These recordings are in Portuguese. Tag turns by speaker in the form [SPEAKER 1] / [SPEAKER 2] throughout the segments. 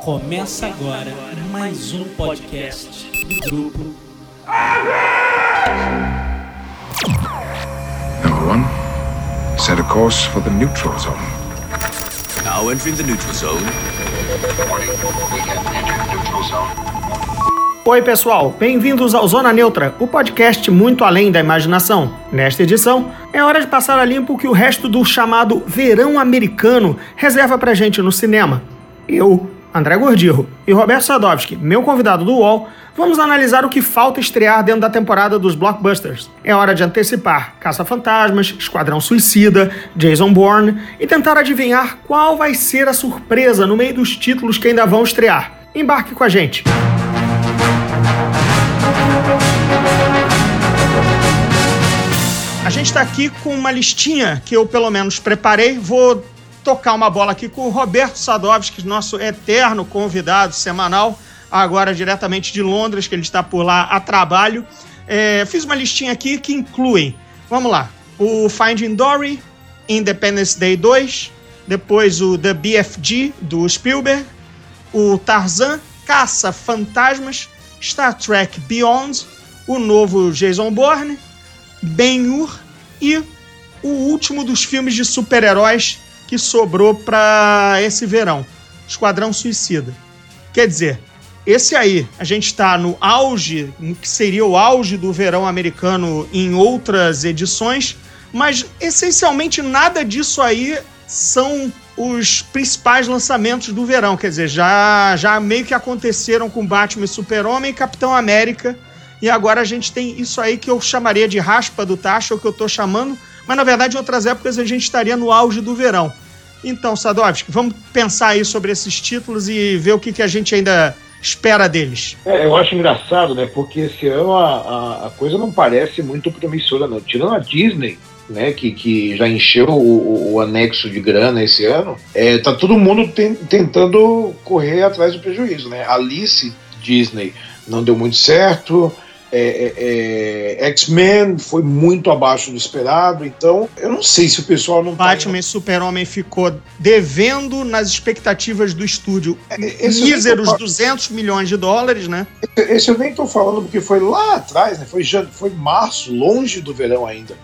[SPEAKER 1] Começa agora mais um podcast do grupo.
[SPEAKER 2] Number one, set a course for the neutral zone.
[SPEAKER 3] Now entering the neutral zone.
[SPEAKER 4] Warning, we have entered neutral zone.
[SPEAKER 5] Oi, pessoal, bem-vindos ao Zona Neutra, o podcast muito além da imaginação. Nesta edição, é hora de passar a limpo o que o resto do chamado verão americano reserva pra gente no cinema. Eu, André Gordirro e Roberto Sadovski, meu convidado do UOL, vamos analisar o que falta estrear dentro da temporada dos blockbusters. É hora de antecipar Caça-Fantasmas, Esquadrão Suicida, Jason Bourne e tentar adivinhar qual vai ser a surpresa no meio dos títulos que ainda vão estrear. Embarque com a gente! A gente está aqui com uma listinha que eu pelo menos preparei. Vou tocar uma bola aqui com o Roberto Sadovski, nosso eterno convidado semanal, agora diretamente de Londres, que ele está por lá a trabalho. É, fiz uma listinha aqui que incluem, vamos lá, o Finding Dory, Independence Day 2, depois o The BFG do Spielberg, o Tarzan, Caça Fantasmas, Star Trek Beyond, o novo Jason Bourne, Ben-Hur e o último dos filmes de super-heróis que sobrou para esse verão, Esquadrão Suicida. Quer dizer, esse aí, a gente está no auge, que seria o auge do verão americano em outras edições, mas essencialmente nada disso aí são os principais lançamentos do verão. Quer dizer, já, já meio que aconteceram com Batman Super-Homem e Capitão América e agora a gente tem isso aí que eu chamaria de raspa do tacho, ou que eu estou chamando, mas na verdade em outras épocas a gente estaria no auge do verão. Então, Sadovski, vamos pensar aí sobre esses títulos e ver o que, que a gente ainda espera deles.
[SPEAKER 6] É, eu acho engraçado, né? Porque esse ano a, a, a, coisa não parece muito promissora, não. Tirando a Disney, né? Que, que já encheu o, o, anexo de grana esse ano, é, tá todo mundo tentando correr atrás do prejuízo, né? Alice Disney não deu muito certo. É, é, é, X-Men foi muito abaixo do esperado, então eu não sei se o pessoal não
[SPEAKER 5] Batman tá... e Super-Homem ficou devendo nas expectativas do estúdio é, míseros tô... 200 milhões de dólares, né?
[SPEAKER 6] Esse eu nem tô falando porque foi lá atrás, né? Foi, foi março, longe do verão ainda.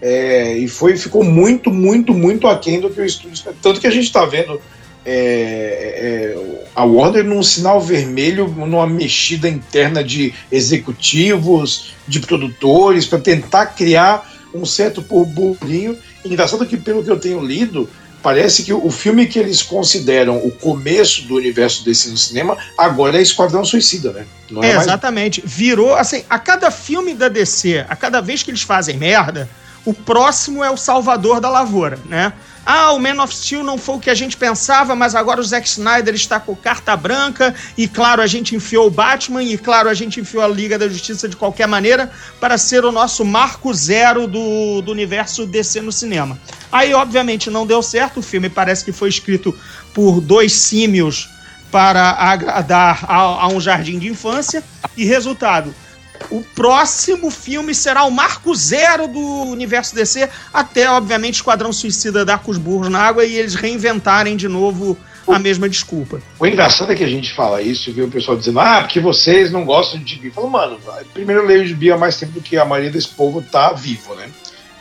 [SPEAKER 6] É, e foi, ficou muito, muito, muito aquém do que o estúdio. Tanto que a gente está vendo é, é, a Warner num sinal vermelho, numa mexida interna de executivos, de produtores, para tentar criar um certo burburinho. Engraçado que, pelo que eu tenho lido, parece que o filme que eles consideram o começo do universo desse no cinema agora é Esquadrão Suicida, né?
[SPEAKER 5] É, é mais... Exatamente. Virou, assim, a cada filme da DC, a cada vez que eles fazem merda, o próximo é o Salvador da Lavoura, né? Ah, o Man of Steel não foi o que a gente pensava, mas agora o Zack Snyder está com carta branca e claro, a gente enfiou o Batman e claro, a gente enfiou a Liga da Justiça de qualquer maneira para ser o nosso marco zero do, do universo DC no cinema. Aí, obviamente, não deu certo, o filme parece que foi escrito por dois símios para agradar a, a um jardim de infância e resultado, o próximo filme será o marco zero do universo DC, até, obviamente, Esquadrão Suicida dar com os burros na água e eles reinventarem de novo a mesma desculpa.
[SPEAKER 6] O engraçado é que a gente fala isso e vê o pessoal dizendo, ah, porque vocês não gostam de gibi. Falo, mano, primeiro eu leio gibi há mais tempo do que a maioria desse povo tá vivo, né?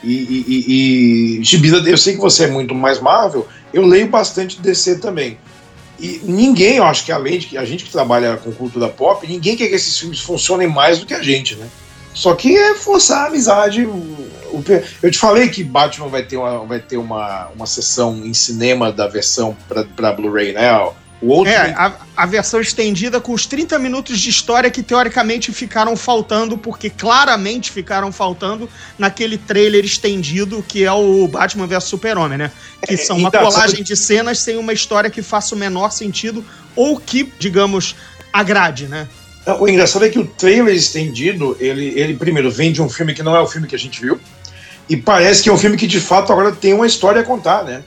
[SPEAKER 6] E, e, e, e gibi, eu sei que você é muito mais Marvel, eu leio bastante DC também. E ninguém, eu acho que além de que a gente que trabalha com cultura pop, ninguém quer que esses filmes funcionem mais do que a gente, né? Só que é forçar a amizade. Eu te falei que Batman vai ter uma, vai ter uma, uma sessão em cinema da versão para Blu-ray, né?
[SPEAKER 5] O outro é, a, a, versão estendida com os 30 minutos de história que teoricamente ficaram faltando, porque claramente ficaram faltando naquele trailer estendido que é o Batman vs Super-Homem, né? Que é, são uma então, colagem de cenas sem uma história que faça o menor sentido ou que, digamos, agrade, né?
[SPEAKER 6] O engraçado é que o trailer estendido, ele, ele primeiro vem de um filme que não é o filme que a gente viu, e parece que é um filme que de fato agora tem uma história a contar, né?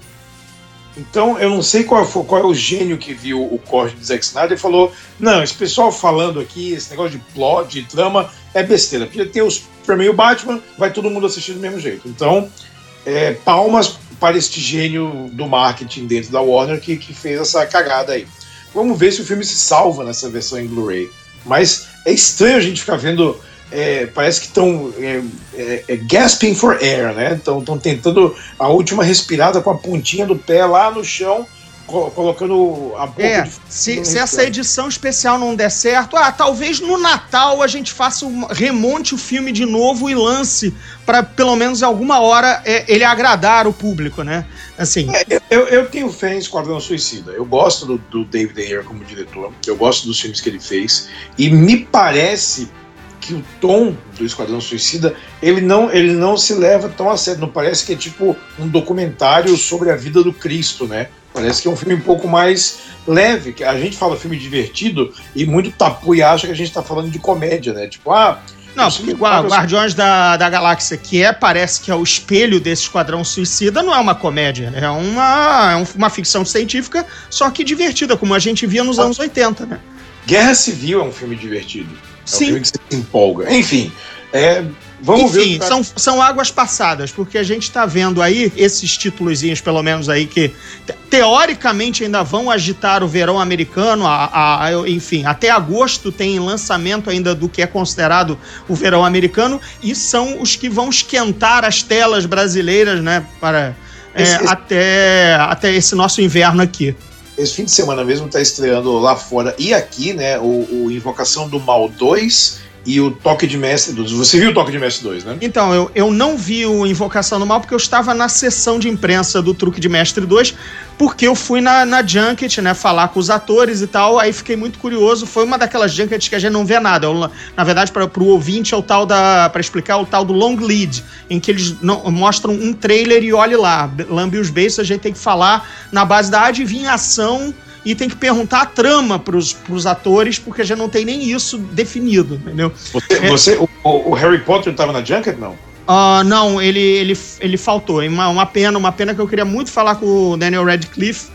[SPEAKER 6] Então, eu não sei qual, foi, qual é o gênio que viu o corte de Zack Snyder e falou: não, esse pessoal falando aqui, esse negócio de plot, de trama, é besteira. Podia ter os Superman e o Batman, vai todo mundo assistir do mesmo jeito. Então, é, palmas para este gênio do marketing dentro da Warner que, que fez essa cagada aí. Vamos ver se o filme se salva nessa versão em Blu-ray. Mas é estranho a gente ficar vendo. É, parece que estão é, é, é, gasping for air, né? Estão tentando a última respirada com a pontinha do pé lá no chão, co- colocando a boca
[SPEAKER 5] É,
[SPEAKER 6] de
[SPEAKER 5] se, se essa edição especial não der certo, ah, talvez no Natal a gente faça um, remonte o filme de novo e lance para pelo menos alguma hora é, ele agradar o público, né? Assim,
[SPEAKER 6] É, eu, eu tenho fé em Esquadrão Suicida. Eu gosto do, do David Ayer como diretor. Eu gosto dos filmes que ele fez. E me parece que o tom do Esquadrão Suicida ele não, ele não se leva tão a sério. Não parece que é tipo um documentário sobre a vida do Cristo, né? Parece que é um filme um pouco mais leve. que A gente fala filme divertido e muito tapu e acha que a gente tá falando de comédia, né? Tipo, ah.
[SPEAKER 5] não, porque Gua- Guardiões da, da Galáxia, que é, parece que é o espelho desse Esquadrão Suicida, não é uma comédia, né? é uma, é um- uma ficção científica, só que divertida, como a gente via nos anos 80, né?
[SPEAKER 6] Guerra Civil é um filme divertido. É um
[SPEAKER 5] Sim.
[SPEAKER 6] filme que você se empolga. Enfim, é, vamos ver.
[SPEAKER 5] Enfim,
[SPEAKER 6] vai-
[SPEAKER 5] são, são águas passadas, porque a gente tá vendo aí esses títulozinhos, pelo menos aí, que te- teoricamente ainda vão agitar o verão americano, a, a- a- enfim, até agosto tem lançamento ainda do que é considerado o verão americano, e são os que vão esquentar as telas brasileiras, né, para... é,
[SPEAKER 6] esse-
[SPEAKER 5] Até, até esse nosso inverno aqui.
[SPEAKER 6] Esse fim de semana mesmo tá estreando lá fora e aqui, né? O, o Invocação do Mal 2 e o Toque de Mestre 2. Você viu o Toque de Mestre 2, né?
[SPEAKER 5] Então, eu, eu não vi o Invocação do Mal porque eu estava na sessão de imprensa do Truque de Mestre 2, porque eu fui na, na Junket, né, falar com os atores e tal, aí fiquei muito curioso. Foi uma daquelas Junkets que a gente não vê nada. Eu, na verdade, para o ouvinte, é o tal da. para explicar, o tal do long lead, em que eles não- mostram um trailer e olhe lá, lambe os beijos, a gente tem que falar na base da adivinhação e tem que perguntar a trama pros, pros atores, porque gente não tem nem isso definido, entendeu?
[SPEAKER 6] Você,
[SPEAKER 5] É.
[SPEAKER 6] você- o, o Harry Potter tava na Junket, não?
[SPEAKER 5] Ah, não, ele, ele, ele faltou. É Uma, uma pena, uma pena que eu queria muito falar com o Daniel Radcliffe.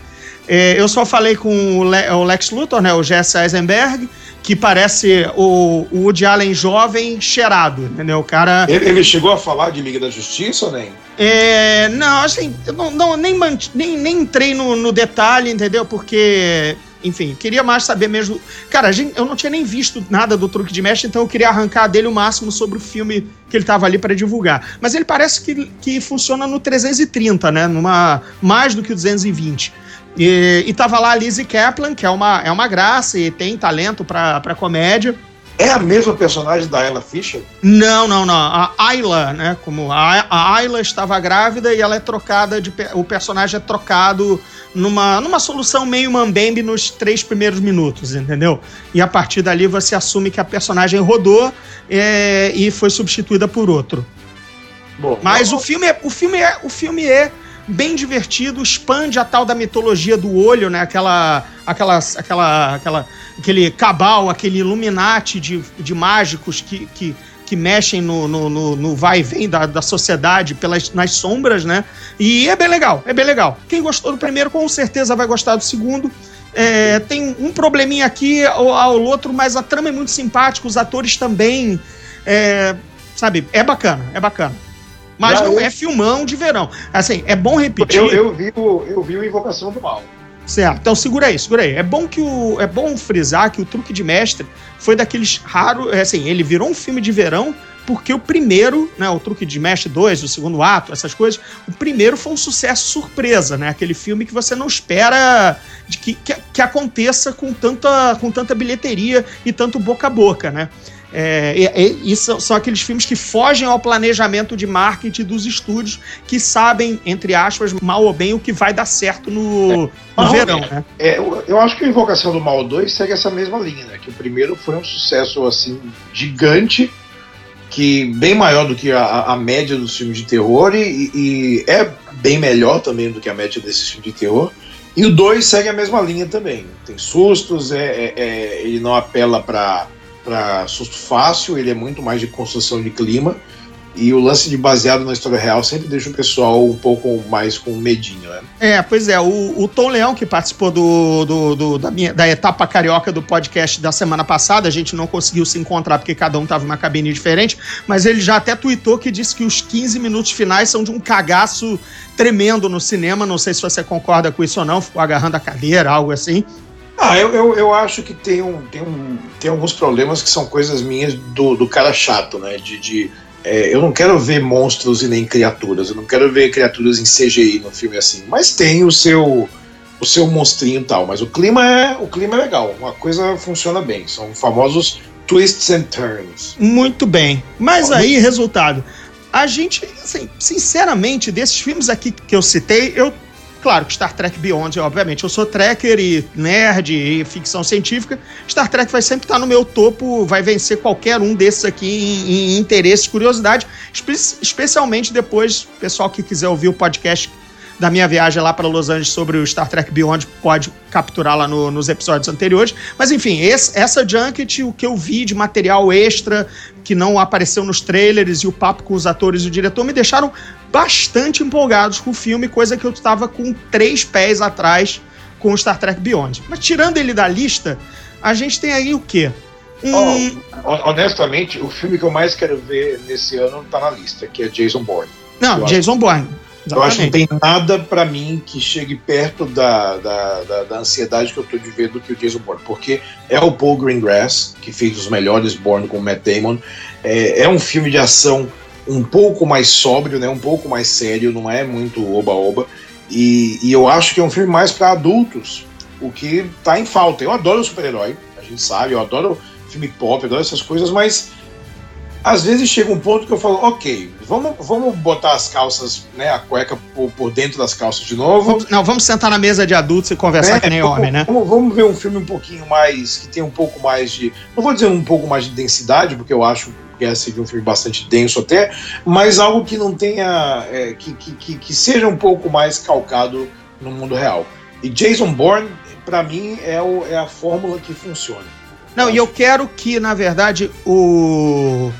[SPEAKER 5] É, eu só falei com o, Le- o Lex Luthor, né, o Jesse Eisenberg, que parece o, o Woody Allen jovem cheirado, entendeu? O cara...
[SPEAKER 6] Ele, ele chegou a falar de Liga da Justiça ou nem?
[SPEAKER 5] É, não, assim, eu não, não, nem, mant- nem, nem entrei no, no detalhe, entendeu? Porque, enfim, queria mais saber mesmo. Cara, gente- eu não tinha nem visto nada do truque de mestre, então eu queria arrancar dele o máximo sobre o filme que ele tava ali para divulgar. Mas ele parece que, que funciona no 330, né? Numa, mais do que o 220. E, e tava lá a Lizzie Kaplan, que é uma, é uma graça e tem talento pra, pra comédia.
[SPEAKER 6] É a mesma personagem da Ella Fisher?
[SPEAKER 5] Não, não, não. A Ayla, né? Como a, a Ayla estava grávida e ela é trocada de. O personagem é trocado numa, numa solução meio mambembe nos três primeiros minutos, entendeu? E a partir dali você assume que a personagem rodou é, e foi substituída por outro.
[SPEAKER 6] Bom,
[SPEAKER 5] Mas o filme é, o filme é, o filme é bem divertido, expande a tal da mitologia do olho, né? Aquela, aquela, aquela, aquela, aquele cabal, aquele Illuminati de, de mágicos que, que, que mexem no, no, no- no vai e vem da, da sociedade pelas, nas sombras, né? E é bem legal, é bem legal. Quem gostou do primeiro, com certeza vai gostar do segundo. É, tem um probleminha aqui ou ao outro, mas a trama é muito simpática, os atores também. é, sabe, é bacana, é bacana. Mas
[SPEAKER 6] Já
[SPEAKER 5] não
[SPEAKER 6] eu-
[SPEAKER 5] é filmão de verão. Assim, é bom repetir.
[SPEAKER 6] eu, eu, vi o, eu vi o Invocação do Mal.
[SPEAKER 5] Certo. Então segura aí, segura aí. É bom que o é bom frisar que o Truque de Mestre foi daqueles raros, é assim, ele virou um filme de verão porque o primeiro, né, o Truque de Mestre 2, o segundo ato, essas coisas, o primeiro foi um sucesso surpresa, né? Aquele filme que você não espera de que, que, que aconteça com tanta, com tanta bilheteria e tanto boca a boca, né? É, e, e- são, são aqueles filmes que fogem ao planejamento de marketing dos estúdios que sabem, entre aspas, mal ou bem, o que vai dar certo no, no
[SPEAKER 6] Não,
[SPEAKER 5] verão, né?
[SPEAKER 6] É, eu, eu acho que o Invocação do Mal 2 segue essa mesma linha, né? Que o primeiro foi um sucesso assim gigante, que bem maior do que a, a média dos filmes de terror e, e é bem melhor também do que a média desses filmes de terror. E o 2 segue a mesma linha também. Tem sustos, é, é- é- ele não apela para susto fácil, ele é muito mais de construção de clima. E o lance de baseado na história real sempre deixa o pessoal um pouco mais com medinho, né?
[SPEAKER 5] É, pois é, o, o Tom Leão, que participou do, do- do- da, minha, da etapa carioca do podcast da semana passada, a gente não conseguiu se encontrar porque cada um tava em uma cabine diferente, mas ele já até tweetou que disse que os 15 minutos finais são de um cagaço tremendo no cinema. Não sei se você concorda com isso ou não, ficou agarrando a cadeira, algo assim.
[SPEAKER 6] Ah, eu, eu, eu acho que tem, um, tem, um, tem alguns problemas que são coisas minhas do, do cara chato, né? De, de é, eu não quero ver monstros e nem criaturas, eu não quero ver criaturas em CGI no filme assim, mas tem o seu o seu monstrinho e tal, mas o clima é o clima é legal, uma coisa funciona bem, são famosos twists and turns.
[SPEAKER 5] Muito bem. Mas aí, resultado. A gente, assim, sinceramente, desses filmes aqui que eu citei, eu Claro que Star Trek Beyond, obviamente, eu sou tracker e nerd e ficção científica. Star Trek vai sempre estar no meu topo, vai vencer qualquer um desses aqui em, em interesse curiosidade, espe especialmente depois, pessoal que quiser ouvir o podcast da minha viagem lá para Los Angeles sobre o Star Trek Beyond pode capturar lá no, nos episódios anteriores. Mas enfim, esse, essa Junket, o que eu vi de material extra que não apareceu nos trailers e o papo com os atores e o diretor me deixaram bastante empolgados com o filme, coisa que eu estava com três pés atrás com o Star Trek Beyond. Mas tirando ele da lista, a gente tem aí o quê?
[SPEAKER 6] Um... Oh, honestamente, o filme que eu mais quero ver nesse ano tá na lista, que é Jason Bourne.
[SPEAKER 5] Não, Jason acho... Bourne.
[SPEAKER 6] Exatamente. Eu acho que não tem nada para mim que chegue perto da, da, da, da, ansiedade que eu tô de ver do que o Jason Bourne, porque é o Paul Greengrass, que fez os melhores Bourne com o Matt Damon, é, é um filme de ação um pouco mais sóbrio, né, um pouco mais sério, não é muito oba-oba, e, e eu acho que é um filme mais para adultos, o que tá em falta. Eu adoro super-herói, a gente sabe, eu adoro filme pop, eu adoro essas coisas, mas às vezes chega um ponto que eu falo, ok, vamos, vamos botar as calças, né, a cueca por, por dentro das calças de novo.
[SPEAKER 5] Vamos, não, vamos sentar na mesa de adultos e conversar é, que nem vamos, homem, né?
[SPEAKER 6] Vamos, vamos, ver um filme um pouquinho mais, que tem um pouco mais de, não vou dizer um pouco mais de densidade, porque eu acho que é um filme bastante denso até, mas algo que não tenha, é, que, que, que, que seja um pouco mais calcado no mundo real. E Jason Bourne, para mim, é, o, é a fórmula que funciona.
[SPEAKER 5] Não, e eu quero que, na verdade, o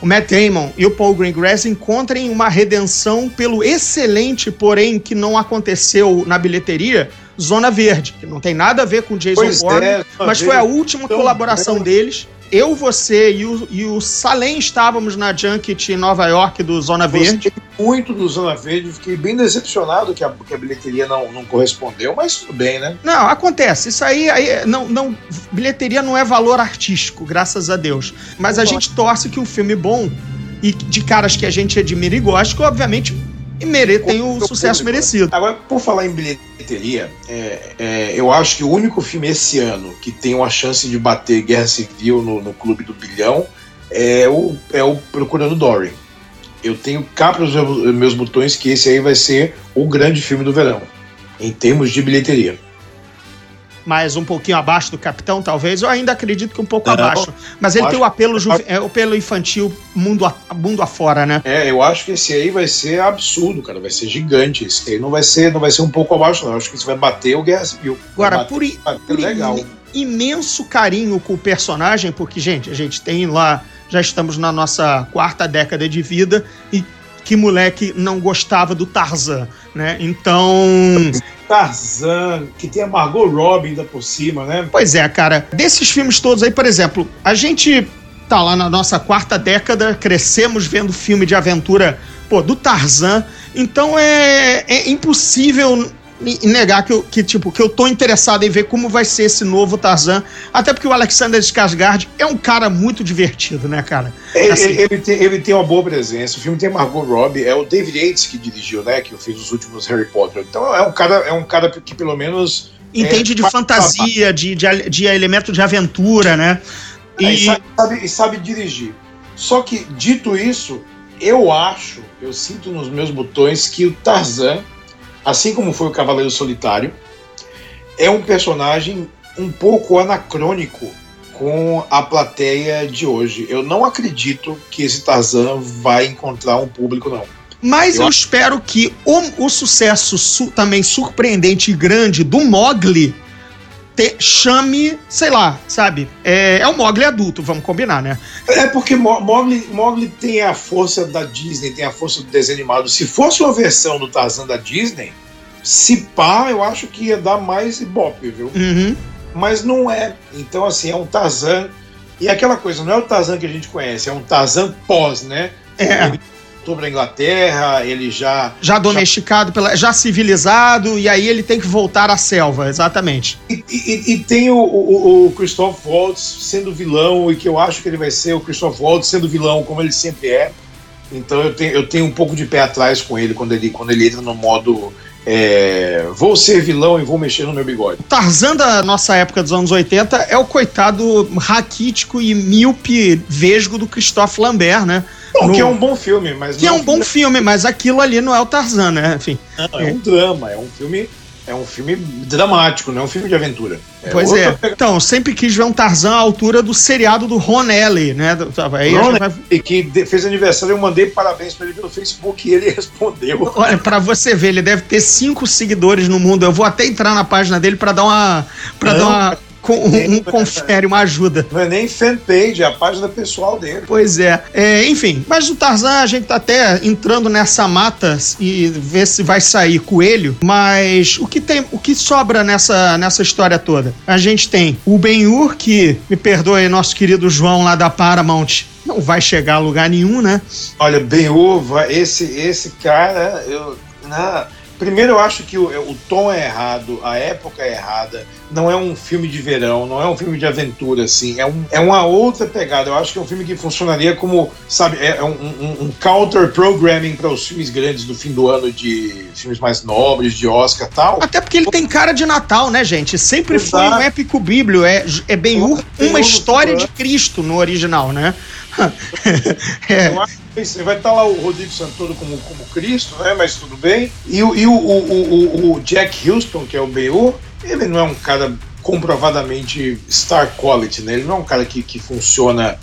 [SPEAKER 5] o Matt Damon e o Paul Greengrass encontrem uma redenção pelo excelente, porém que não aconteceu na bilheteria, Zona Verde, que não tem nada a ver com Jason pois Bourne, é, mas foi a última colaboração deles. Eu, você e o, e o Salem estávamos na Junket em Nova York do Zona Verde.
[SPEAKER 6] Muito do Zona Verde, fiquei bem decepcionado que a, que a bilheteria não, não correspondeu, mas tudo bem, né?
[SPEAKER 5] Não, acontece. Isso aí, aí não, não, bilheteria não é valor artístico, graças a Deus. Mas a gente torce que um filme bom e de caras que a gente admira e gosta, que obviamente e mere tem o sucesso público. merecido.
[SPEAKER 6] Agora, por falar em bilheteria, é, é, eu acho que o único filme esse ano que tem uma chance de bater Guerra Civil no, no Clube do Bilhão é o, é o Procurando Dory. Eu tenho cá para os meus botões que esse aí vai ser o grande filme do verão, em termos de bilheteria
[SPEAKER 5] mas um pouquinho abaixo do Capitão, talvez. Eu ainda acredito que um pouco abaixo. Mas ele tem o apelo, é, o apelo infantil mundo, a, mundo afora, né?
[SPEAKER 6] É, eu acho que esse aí vai ser absurdo, cara. Vai ser gigante. Esse aí não vai ser, não vai ser um pouco abaixo, não. Eu acho que isso vai bater o Guerra Civil.
[SPEAKER 5] Agora, bater, por, bater legal. imenso carinho com o personagem, porque, gente, a gente tem lá. Já estamos na nossa quarta década de vida e que moleque não gostava do Tarzan, né? Então.
[SPEAKER 6] Tarzan, que tem a Margot Robbie ainda por cima, né?
[SPEAKER 5] Pois é, cara. Desses filmes todos aí, por exemplo, a gente tá lá na nossa quarta década, crescemos vendo filme de aventura, pô, do Tarzan. Então é, é impossível e negar que eu, que, tipo, que eu tô interessado em ver como vai ser esse novo Tarzan. Até porque o Alexander Skarsgård é um cara muito divertido, né, cara?
[SPEAKER 6] Ele, assim, ele, tem, ele tem uma boa presença. O filme tem Margot Robbie, é o David Yates que dirigiu, né, que fez os últimos Harry Potter. Então é um cara, é um cara que pelo menos
[SPEAKER 5] entende é, de fantasia, de, de, de elemento de aventura, né?
[SPEAKER 6] E... e, sabe, e sabe dirigir. Só que, dito isso, eu acho, eu sinto nos meus botões que o Tarzan assim como foi o Cavaleiro Solitário, é um personagem um pouco anacrônico com a plateia de hoje. Eu não acredito que esse Tarzan vai encontrar um público, não.
[SPEAKER 5] Mas eu, eu espero que o, o sucesso su também surpreendente e grande do Mogli te, chame, sei lá, sabe? É, é um Mogli adulto, vamos combinar, né?
[SPEAKER 6] É porque Mogli, Mogli tem a força da Disney, tem a força do desenho animado. Se fosse uma versão do Tarzan da Disney, se pá, eu acho que ia dar mais ibope, viu?
[SPEAKER 5] Uhum.
[SPEAKER 6] Mas não é. Então, assim, é um Tarzan. E aquela coisa, não é o Tarzan que a gente conhece, é um Tarzan pós, né?
[SPEAKER 5] É.
[SPEAKER 6] Ele, voltou pra Inglaterra, ele já.
[SPEAKER 5] Já domesticado, pela, já civilizado, e aí ele tem que voltar à selva, exatamente.
[SPEAKER 6] E, e- e tem o, o, o Christoph Waltz sendo vilão, e que eu acho que ele vai ser o Christoph Waltz sendo vilão, como ele sempre é. Então eu tenho, eu tenho um pouco de pé atrás com ele quando ele, quando ele entra no modo. é, vou ser vilão e vou mexer no meu bigode.
[SPEAKER 5] Tarzan da nossa época dos anos 80 é o coitado raquítico e míope vesgo do Christophe Lambert, né? No-
[SPEAKER 6] que é um bom filme, mas
[SPEAKER 5] Que é um bom filme, mas aquilo ali não é o Tarzan, né? Enfim.
[SPEAKER 6] Não, é um drama, é um filme, é um filme dramático, não é um filme de aventura. É
[SPEAKER 5] pois é.
[SPEAKER 6] pegada.
[SPEAKER 5] Então, sempre quis ver um Tarzan à altura do seriado do Ron Ellie, né? Do- Aí
[SPEAKER 6] Ron
[SPEAKER 5] vai-
[SPEAKER 6] E que fez aniversário, eu mandei parabéns pra ele pelo Facebook e ele respondeu.
[SPEAKER 5] Olha, pra você ver, ele deve ter cinco seguidores no mundo. Eu vou até entrar na página dele pra dar uma. para dar uma. Com- um, um confere, uma ajuda.
[SPEAKER 6] Não é nem fanpage, é a página pessoal dele.
[SPEAKER 5] Pois é. É, Enfim, mas o Tarzan, a gente tá até entrando nessa mata e ver se vai sair coelho. Mas o que tem, o que sobra nessa, nessa história toda? A gente tem o Ben-Hur, que, me perdoe, nosso querido João lá da Paramount, não vai chegar a lugar nenhum, né?
[SPEAKER 6] Olha, uva, esse, esse cara, eu. na- primeiro eu acho que o, o tom é errado, a época é errada, não é um filme de verão, não é um filme de aventura, assim, é, um, é uma outra pegada. Eu acho que é um filme que funcionaria como, sabe, é um, um- um counter-programming para os filmes grandes do fim do ano, de filmes mais nobres, de Oscar e tal.
[SPEAKER 5] Até porque ele tem cara de Natal, né, gente? Sempre foi
[SPEAKER 6] Exato.
[SPEAKER 5] um épico bíblio. É, é
[SPEAKER 6] Tem
[SPEAKER 5] uma
[SPEAKER 6] um-
[SPEAKER 5] história de Cristo no original, né? é.
[SPEAKER 6] Eu acho vai estar lá o Rodrigo Santoro como, como Cristo, né? Mas tudo bem. E, o, e o, o, o- o Jack Houston, que é o B.U., ele não é um cara comprovadamente star quality, né? Ele não é um cara que, que funciona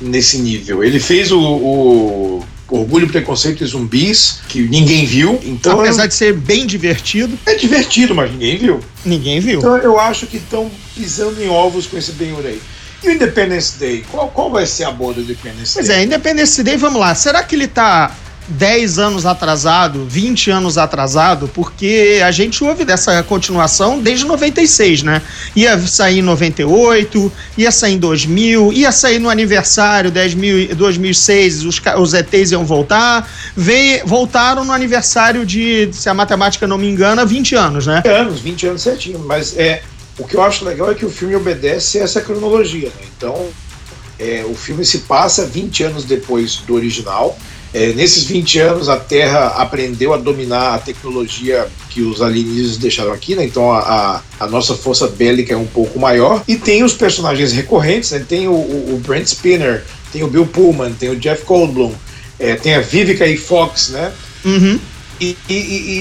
[SPEAKER 6] nesse nível. Ele fez o, o Orgulho, Preconceito e Zumbis, que ninguém viu. Então
[SPEAKER 5] Apesar de ser bem divertido,
[SPEAKER 6] é divertido, mas ninguém viu.
[SPEAKER 5] ninguém viu.
[SPEAKER 6] Então eu acho que estão pisando em ovos com esse aí. E o Independence Day? Qual, qual vai ser a boa do Independence
[SPEAKER 5] Pois
[SPEAKER 6] Day?
[SPEAKER 5] é, Independence Day, vamos lá. Será que ele tá 10 anos atrasado, 20 anos atrasado? Porque a gente ouve dessa continuação desde 96, né? Ia sair em 98, ia sair em 2000, ia sair no aniversário 10 mil, 2006, os, os ETs iam voltar. Veio, voltaram no aniversário de, se a matemática não me engana, 20 anos, né?
[SPEAKER 6] 20 anos, 20 anos certinho. Mas é, o que eu acho legal é que o filme obedece essa cronologia. Né? Então, é, o filme se passa 20 anos depois do original. É, nesses 20 anos, a Terra aprendeu a dominar a tecnologia que os alienígenas deixaram aqui, né? Então a, a, a nossa força bélica é um pouco maior. E tem os personagens recorrentes, né? Tem o, o, o Brent Spinner, tem o Bill Pullman, tem o Jeff Goldblum, é, tem a Vivica E. Fox, né?
[SPEAKER 5] Uhum.
[SPEAKER 6] E, e-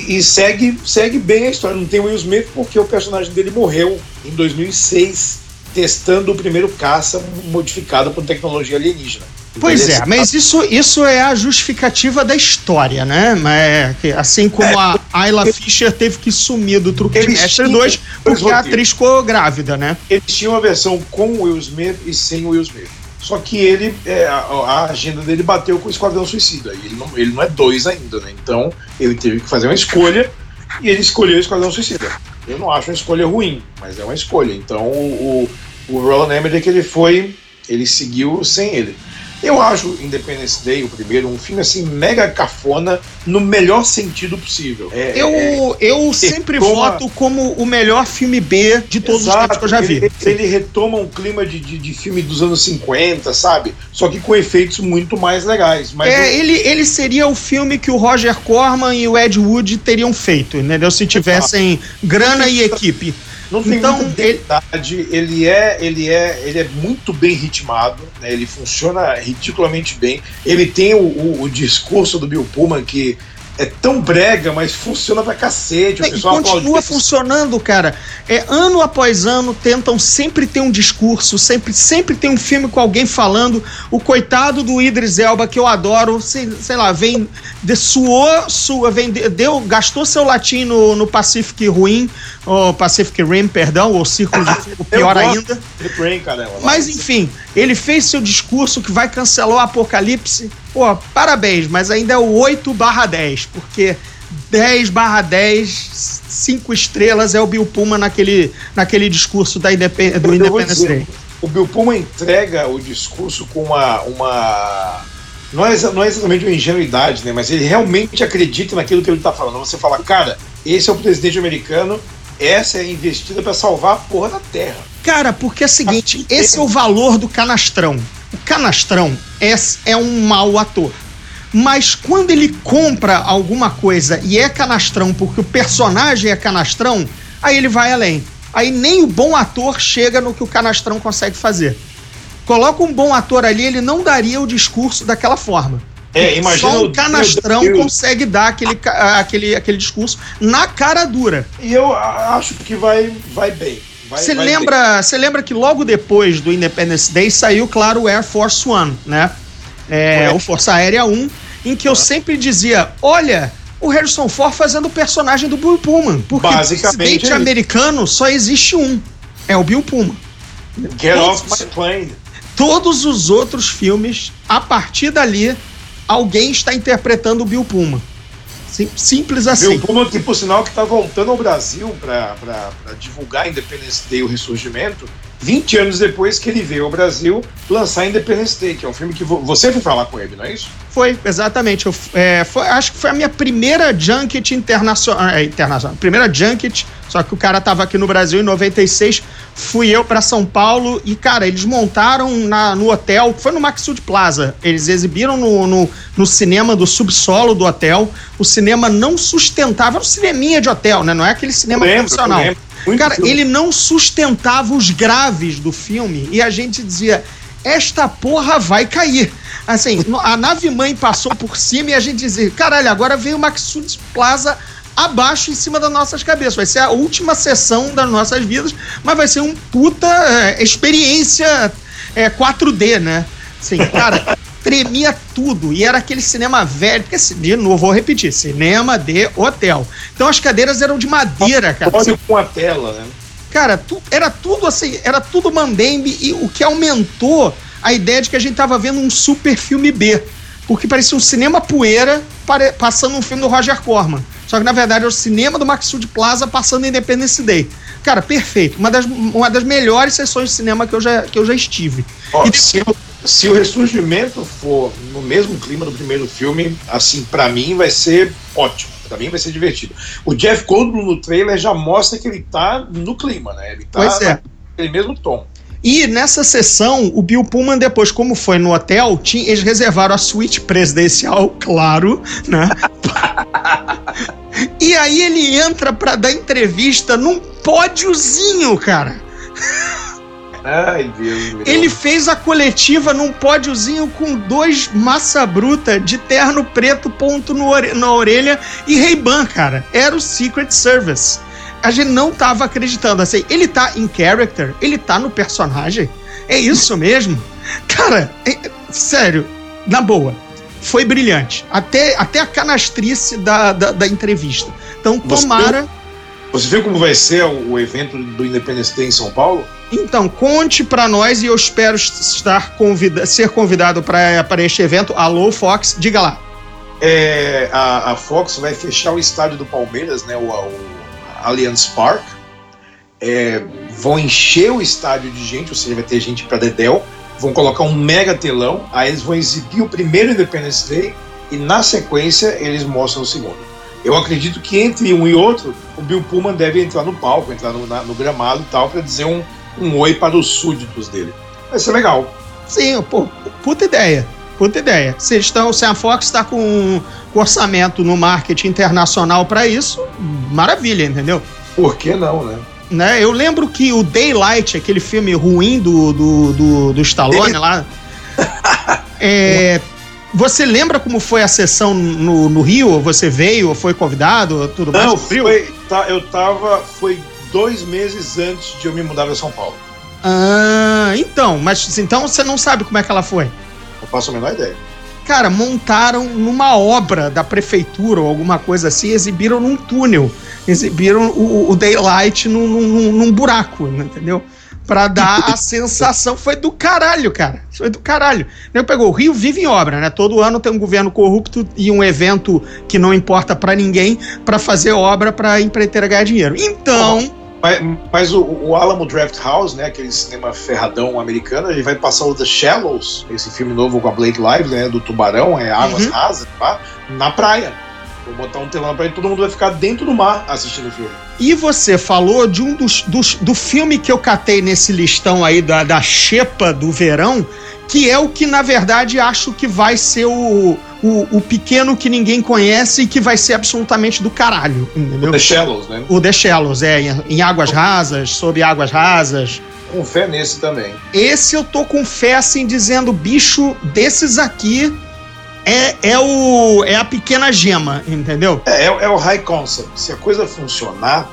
[SPEAKER 6] e- e segue, segue bem a história. Não tem o Will Smith porque o personagem dele morreu em 2006, testando o primeiro caça modificado por tecnologia alienígena.
[SPEAKER 5] Pois é, mas isso, isso é a justificativa da história, né? Mas, que, assim como a Ayla Fisher teve que sumir do Truque de Mestre
[SPEAKER 6] tinham
[SPEAKER 5] 2
[SPEAKER 6] dois
[SPEAKER 5] porque a atriz ficou grávida, né?
[SPEAKER 6] Eles tinham uma versão com o Will Smith e sem o Will Smith. Só que ele, é, a, agenda dele bateu com o Esquadrão Suicida. E ele não, ele não é dois ainda, né? Então ele teve que fazer uma escolha e ele escolheu o Esquadrão Suicida. Eu não acho uma escolha ruim, mas é uma escolha. Então o, o, o Roland Emmerich ele foi, ele seguiu sem ele. Eu acho Independence Day, o primeiro, um filme assim mega cafona no melhor sentido possível. É- é-
[SPEAKER 5] Eu, eu sempre
[SPEAKER 6] retoma-
[SPEAKER 5] voto como o melhor filme B de todos os
[SPEAKER 6] Exato,
[SPEAKER 5] tempos que eu já vi.
[SPEAKER 6] Ele, ele retoma um clima de, de, de filme dos anos 50, sabe? Só que com efeitos muito mais legais. Mas
[SPEAKER 5] É,
[SPEAKER 6] eu-
[SPEAKER 5] ele, ele seria o filme que o Roger Corman e o Ed Wood teriam feito, entendeu? Se tivessem grana e equipe.
[SPEAKER 6] Não tem
[SPEAKER 5] então,
[SPEAKER 6] muita
[SPEAKER 5] ele-
[SPEAKER 6] ele... é, ele é ele é muito bem ritmado, né? ele funciona ridiculamente bem. Ele tem o, o, o discurso do Bill Pullman que é tão brega, mas funciona pra cacete. O
[SPEAKER 5] E
[SPEAKER 6] pessoal
[SPEAKER 5] continua
[SPEAKER 6] aplaude.
[SPEAKER 5] funcionando, cara. É, ano após ano tentam sempre ter um discurso, sempre, sempre tem um filme com alguém falando. O coitado do Idris Elba, que eu adoro, sei, sei lá, vem, de, suou, sua, vem, de- deu, gastou seu latim no, no Pacific Rim, ou Pacific Rim, perdão, ou Círculo de Fogo, pior ainda.
[SPEAKER 6] caramba.
[SPEAKER 5] Mas enfim, ele fez seu discurso que vai cancelar o apocalipse. Pô, parabéns, mas ainda é o 8 barra 10, porque 10 barra 10, 5 estrelas é o Bill Puma naquele, naquele discurso da Independ do Independence Day.
[SPEAKER 6] O Bill Pullman entrega o discurso com uma, uma, não é, não é exatamente uma ingenuidade, né? Mas ele realmente acredita naquilo que ele tá falando. Você fala, cara, esse é o presidente americano, essa é a investida para salvar a porra da terra.
[SPEAKER 5] Cara, porque é o seguinte, esse é o valor do canastrão. O canastrão é, é um mau ator. Mas quando ele compra alguma coisa e é canastrão porque o personagem é canastrão, aí ele vai além. Aí nem o bom ator chega no que o canastrão consegue fazer. Coloca um bom ator ali, ele não daria o discurso daquela forma.
[SPEAKER 6] É, imagina
[SPEAKER 5] Só
[SPEAKER 6] o
[SPEAKER 5] um canastrão
[SPEAKER 6] Deus.
[SPEAKER 5] consegue dar aquele, aquele, aquele discurso na cara dura.
[SPEAKER 6] E eu acho que vai, vai bem.
[SPEAKER 5] Você lembra, você lembra que logo depois do Independence Day saiu, claro, o Air Force One, né? É, o Força Aérea 1, em que eu sempre dizia: olha, o Harrison Ford fazendo o personagem do Bill Pullman. Porque presidente
[SPEAKER 6] é
[SPEAKER 5] americano só existe um: é o Bill Pullman.
[SPEAKER 6] Get off my plane.
[SPEAKER 5] Todos os outros filmes, a partir dali, alguém está interpretando o Bill Pullman. Sim- simples assim.
[SPEAKER 6] Bill Pullman, que por sinal que tá voltando ao Brasil para divulgar Independence Day, o ressurgimento, 20 anos depois que ele veio ao Brasil lançar Independence Day, que é um filme que vo- você foi falar com ele, não é isso?
[SPEAKER 5] Foi, exatamente. Eu, é, foi- acho que foi a minha primeira junket internacional. É, internacional. Primeira junket, só que o cara tava aqui no Brasil em 96. Fui eu pra São Paulo e, cara, eles montaram na, no hotel. Foi no Maxud Plaza. Eles exibiram no, no, no cinema do subsolo do hotel. O cinema não sustentava. Era um cineminha de hotel, né? Não é aquele cinema
[SPEAKER 6] lembro,
[SPEAKER 5] profissional.
[SPEAKER 6] eu lembro. Muito
[SPEAKER 5] Cara,
[SPEAKER 6] filme.
[SPEAKER 5] ele não sustentava os graves do filme e a gente dizia: esta porra vai cair. Assim, a nave mãe passou por cima e a gente dizia: caralho, agora veio o Maxud Plaza abaixo em cima das nossas cabeças. Vai ser a última sessão das nossas vidas, mas vai ser um puta é, experiência é, 4D, né? Assim, cara, tremia tudo. E era aquele cinema velho, porque, de novo, vou repetir: cinema de hotel. Então as cadeiras eram de madeira, cara.
[SPEAKER 6] Olha com a tela, né?
[SPEAKER 5] Cara, tu- era tudo assim, era tudo mandembe e o que aumentou a ideia de que a gente tava vendo um super filme B. Porque parecia um cinema poeira pare- passando um filme do Roger Corman. Só que na verdade era o cinema do Maxud Plaza passando Independence Day. Cara, perfeito. Uma das, uma das melhores sessões de cinema que eu já, que eu já estive.
[SPEAKER 6] Ó,
[SPEAKER 5] E
[SPEAKER 6] se, se o ressurgimento for no mesmo clima do primeiro filme, assim, pra mim vai ser ótimo. Pra mim vai ser divertido. O Jeff Goldblum no trailer já mostra que ele tá no clima, né? Ele tá
[SPEAKER 5] Pois é.
[SPEAKER 6] naquele mesmo tom.
[SPEAKER 5] E nessa sessão, o Bill Pullman, depois, como foi no hotel, tinha, eles reservaram a suíte presidencial, claro, né? e aí ele entra pra dar entrevista num pódiozinho, cara.
[SPEAKER 6] Ai, Deus. meu.
[SPEAKER 5] Ele fez a coletiva num pódiozinho com dois massa bruta de terno preto, ponto no ore- na orelha e Ray-Ban, cara. Era o Secret Service. A gente não tava acreditando. Assim, ele tá em character, ele tá no personagem. É isso mesmo? Cara, é- sério, na boa. Foi brilhante. Até, até a canastrice da, da, da entrevista. Então, tomara.
[SPEAKER 6] Você viu como vai ser o, evento do Independence Day em São Paulo?
[SPEAKER 5] Então, conte pra nós e eu espero estar convida ser convidado para este evento. Alô, Fox, diga lá.
[SPEAKER 6] É, a, a Fox vai fechar o estádio do Palmeiras, né, o, o Allianz Park. É, vão encher o estádio de gente, ou seja, vai ter gente para Dedel. Vão colocar um mega telão. Aí eles vão exibir o primeiro Independence Day e na sequência eles mostram o segundo. Eu acredito que entre um e outro, o Bill Pullman deve entrar no palco, entrar no, na- no gramado e tal, para dizer um, um oi para os súditos dele. Vai ser legal.
[SPEAKER 5] Sim, pô, puta ideia. Puta ideia. Se, estão, se a Fox está com, com orçamento no marketing internacional para isso, maravilha, entendeu?
[SPEAKER 6] Por que não, né?
[SPEAKER 5] Né? Eu lembro que o Daylight, aquele filme ruim do, do, do, do Stallone lá. é, você lembra como foi a sessão no, no Rio? Você veio, foi convidado, tudo mais?
[SPEAKER 6] Não, foi, tá, eu tava. Foi dois meses antes de eu me mudar para São Paulo.
[SPEAKER 5] Ah, então, mas então você não sabe como é que ela foi.
[SPEAKER 6] Não faço a menor ideia.
[SPEAKER 5] Cara, montaram numa obra da prefeitura ou alguma coisa assim, exibiram num túnel. Exibiram o, o Daylight num, num, num buraco, entendeu? Pra dar a sensação. Foi do caralho, cara. Foi do caralho. Eu pegou, o Rio vive em obra, né? Todo ano tem um governo corrupto e um evento que não importa pra ninguém pra fazer obra pra empreiteira ganhar dinheiro. Então.
[SPEAKER 6] Mas, mas o, o Alamo Draft House, né, aquele cinema ferradão americano, ele vai passar o The Shallows, esse filme novo com a Blake Lively, né, do tubarão, é águas
[SPEAKER 5] Uhum.
[SPEAKER 6] rasas, tá? na praia. Vou botar um telão na praia e todo mundo vai ficar dentro do mar assistindo o filme.
[SPEAKER 5] E você falou de um dos, dos- do filme que eu catei nesse listão aí da, da Xepa do verão, que é o que, na verdade, acho que vai ser o, o, o pequeno que ninguém conhece e que vai ser absolutamente do caralho, entendeu?
[SPEAKER 6] The Shallows, né?
[SPEAKER 5] O The Shallows, é, em, em águas rasas, sob águas rasas.
[SPEAKER 6] Com fé nesse também.
[SPEAKER 5] Esse eu tô com fé, assim, dizendo, bicho, desses aqui é, é, o, é a pequena gema, entendeu?
[SPEAKER 6] É, é, é o high concept. Se a coisa funcionar,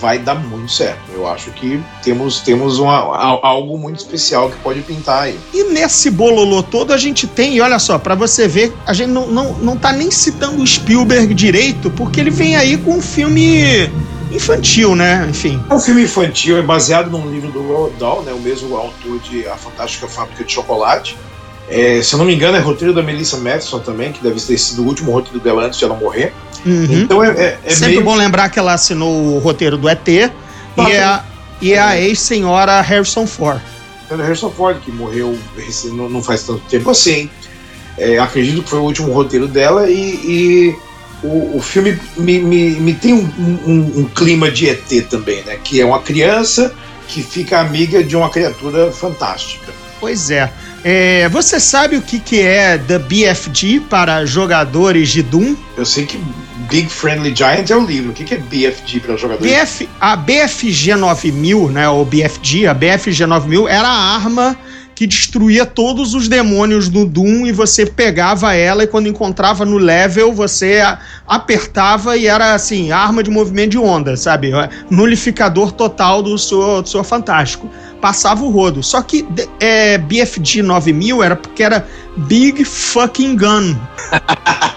[SPEAKER 6] vai dar muito certo. Eu acho que temos, temos uma, algo muito especial que pode pintar aí.
[SPEAKER 5] E nesse bololô todo a gente tem, e olha só, pra você ver, a gente não, não, não tá nem citando o Spielberg direito, porque ele vem aí com um filme infantil, né? Enfim.
[SPEAKER 6] É um filme infantil, é baseado num livro do Roald Dahl, né, o mesmo autor de A Fantástica Fábrica de Chocolate. É, se eu não me engano, é roteiro da Melissa Matheson também, que deve ter sido o último roteiro dela antes de ela morrer.
[SPEAKER 5] Uhum.
[SPEAKER 6] Então é, é, é
[SPEAKER 5] Sempre
[SPEAKER 6] meio...
[SPEAKER 5] bom lembrar que ela assinou o roteiro do ET e é a, e é a ex-senhora Harrison Ford.
[SPEAKER 6] Era Harrison Ford, que morreu não faz tanto tempo assim. É, acredito que foi o último roteiro dela e, e o, o filme me, me, me tem um, um- um clima de ET também, né? Que é uma criança que fica amiga de uma criatura fantástica.
[SPEAKER 5] Pois é. É, você sabe o que, que é The BFG para jogadores de Doom?
[SPEAKER 6] Eu sei que Big Friendly Giant é o livro. O que que é BFG para jogadores?
[SPEAKER 5] BF, a BFG 9000, né, ou BFG, a BFG 9000 era a arma que destruía todos os demônios do Doom e você pegava ela e quando encontrava no level você a- apertava e era assim, arma de movimento de onda, sabe? Nulificador total do seu, do seu fantástico. Passava o rodo. Só que é, BFG 9000 era porque era Big Fucking Gun.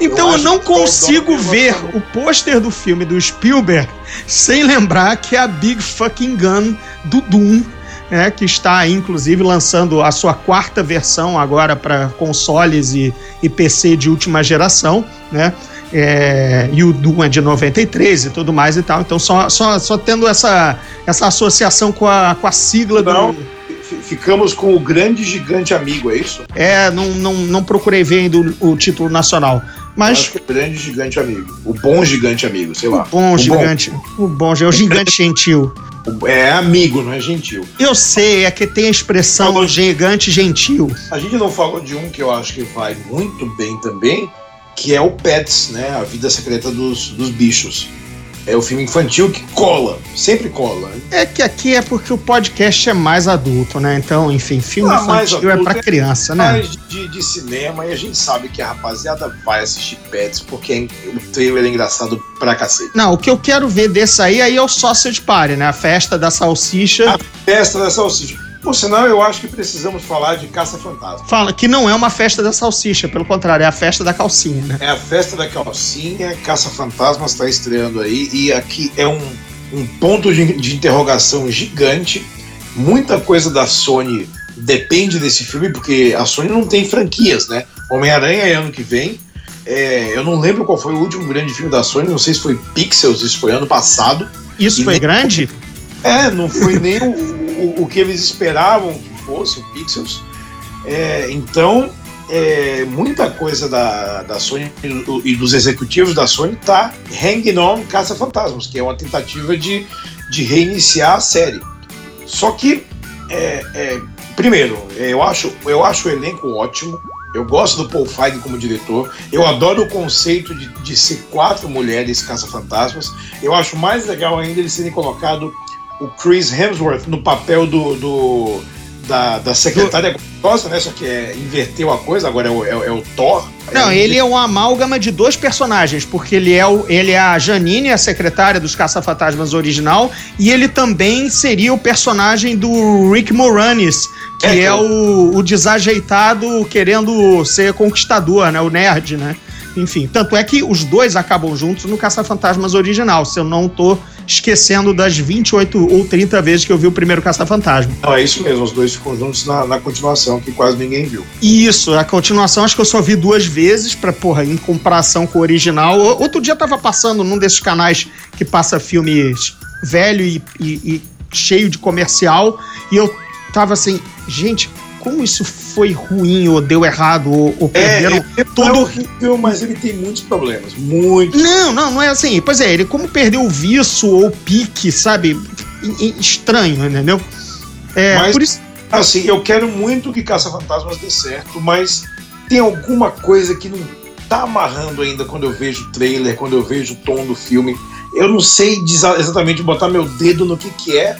[SPEAKER 5] Então eu,
[SPEAKER 6] acho
[SPEAKER 5] não consigo ver o pôster do filme do Spielberg sem lembrar que é a Big Fucking Gun do Doom, né, que está inclusive lançando a sua quarta versão agora para consoles e, e PC de última geração, né? É, e o Doom é de 93 e tudo mais e tal. Então só, só, só tendo essa, essa associação com a, com a sigla
[SPEAKER 6] Não.
[SPEAKER 5] do.
[SPEAKER 6] Ficamos com o grande gigante amigo, é isso?
[SPEAKER 5] É, não, não, não procurei ver ainda o, o título nacional. Mas
[SPEAKER 6] Acho que o grande gigante amigo. O bom gigante amigo, sei lá.
[SPEAKER 5] bom
[SPEAKER 6] O
[SPEAKER 5] gigante. O bom, é o gigante gentil.
[SPEAKER 6] O- É amigo, não é gentil.
[SPEAKER 5] Eu sei, é que tem a expressão gigante gentil.
[SPEAKER 6] A gente não falou de um que eu acho que vai muito bem também, que é o Pets, né? A Vida Secreta dos, dos Bichos. É o filme infantil que cola, sempre cola.
[SPEAKER 5] É que aqui é porque o podcast é mais adulto, né? Então, enfim, filme
[SPEAKER 6] Ah, mais
[SPEAKER 5] infantil é pra
[SPEAKER 6] é
[SPEAKER 5] criança, né?
[SPEAKER 6] Mas de, de cinema, e a gente sabe que a rapaziada vai assistir Pets, porque é- o trailer é engraçado pra cacete.
[SPEAKER 5] Não, o que eu quero ver desse aí, aí é o Sausage Party, né? A festa da salsicha.
[SPEAKER 6] Ah. Festa da Salsicha. Por sinal, eu acho que precisamos falar de Caça Fantasma.
[SPEAKER 5] Fala que não é uma festa da salsicha, pelo contrário, é a festa da calcinha, né?
[SPEAKER 6] É a festa da calcinha, Caça Fantasmas está estreando aí, e aqui é um, um ponto de, de interrogação gigante. Muita coisa da Sony depende desse filme, porque a Sony não tem franquias, né? Homem-Aranha é ano que vem. É, eu não lembro qual foi o último grande filme da Sony, não sei se foi Pixels, isso foi ano passado.
[SPEAKER 5] Isso
[SPEAKER 6] E
[SPEAKER 5] foi
[SPEAKER 6] nem-
[SPEAKER 5] grande?
[SPEAKER 6] É, não foi nem o, o, o que eles esperavam que fosse o Pixels. É, então, é, muita coisa da, da Sony e do- dos executivos da Sony tá hanging on Caça Fantasmas, que é uma tentativa de, de reiniciar a série. Só que, é, é, primeiro, eu acho, eu acho o elenco ótimo. Eu gosto do Paul Feig como diretor. Eu adoro o conceito de, de ser quatro mulheres caça-fantasmas. Eu acho mais legal ainda eles terem colocado o Chris Hemsworth no papel do, do- da, da secretária gostosa, né? Só que é, inverteu a coisa, agora é o, é é o Thor.
[SPEAKER 5] Não,
[SPEAKER 6] É,
[SPEAKER 5] ele é uma amálgama de dois personagens, porque ele é, o, ele é a Janine, a secretária dos Caça-Fantasmas original, e ele também seria o personagem do Rick Moranis, que
[SPEAKER 6] É,
[SPEAKER 5] é,
[SPEAKER 6] é
[SPEAKER 5] o, o desajeitado querendo ser conquistador, né? O nerd, né? Enfim, tanto é que os dois acabam juntos no Caça-Fantasmas original, se eu não tô esquecendo das 28 ou 30 vezes que eu vi o primeiro Caça-Fantasma.
[SPEAKER 6] Não, é isso mesmo, os dois ficam juntos na, na continuação, que quase ninguém viu.
[SPEAKER 5] Isso, a continuação acho que eu só vi duas vezes, pra, porra, em comparação com o original. Outro dia tava passando num desses canais que passa filmes velho e, e, e cheio de comercial. E eu tava assim, gente, como isso foi ruim, ou deu errado, ou, ou perderam
[SPEAKER 6] é
[SPEAKER 5] todo.
[SPEAKER 6] horrível, mas ele tem muitos problemas. Muitos.
[SPEAKER 5] Não, não, não é assim. Pois é, ele como perdeu o viço ou o pique, sabe? Estranho, entendeu? É,
[SPEAKER 6] Mas-
[SPEAKER 5] por isso.
[SPEAKER 6] Assim, eu quero muito que Caça-Fantasmas dê certo, mas tem alguma coisa que não tá amarrando ainda quando eu vejo o trailer, quando eu vejo o tom do filme. Eu não sei exatamente botar meu dedo no que que é,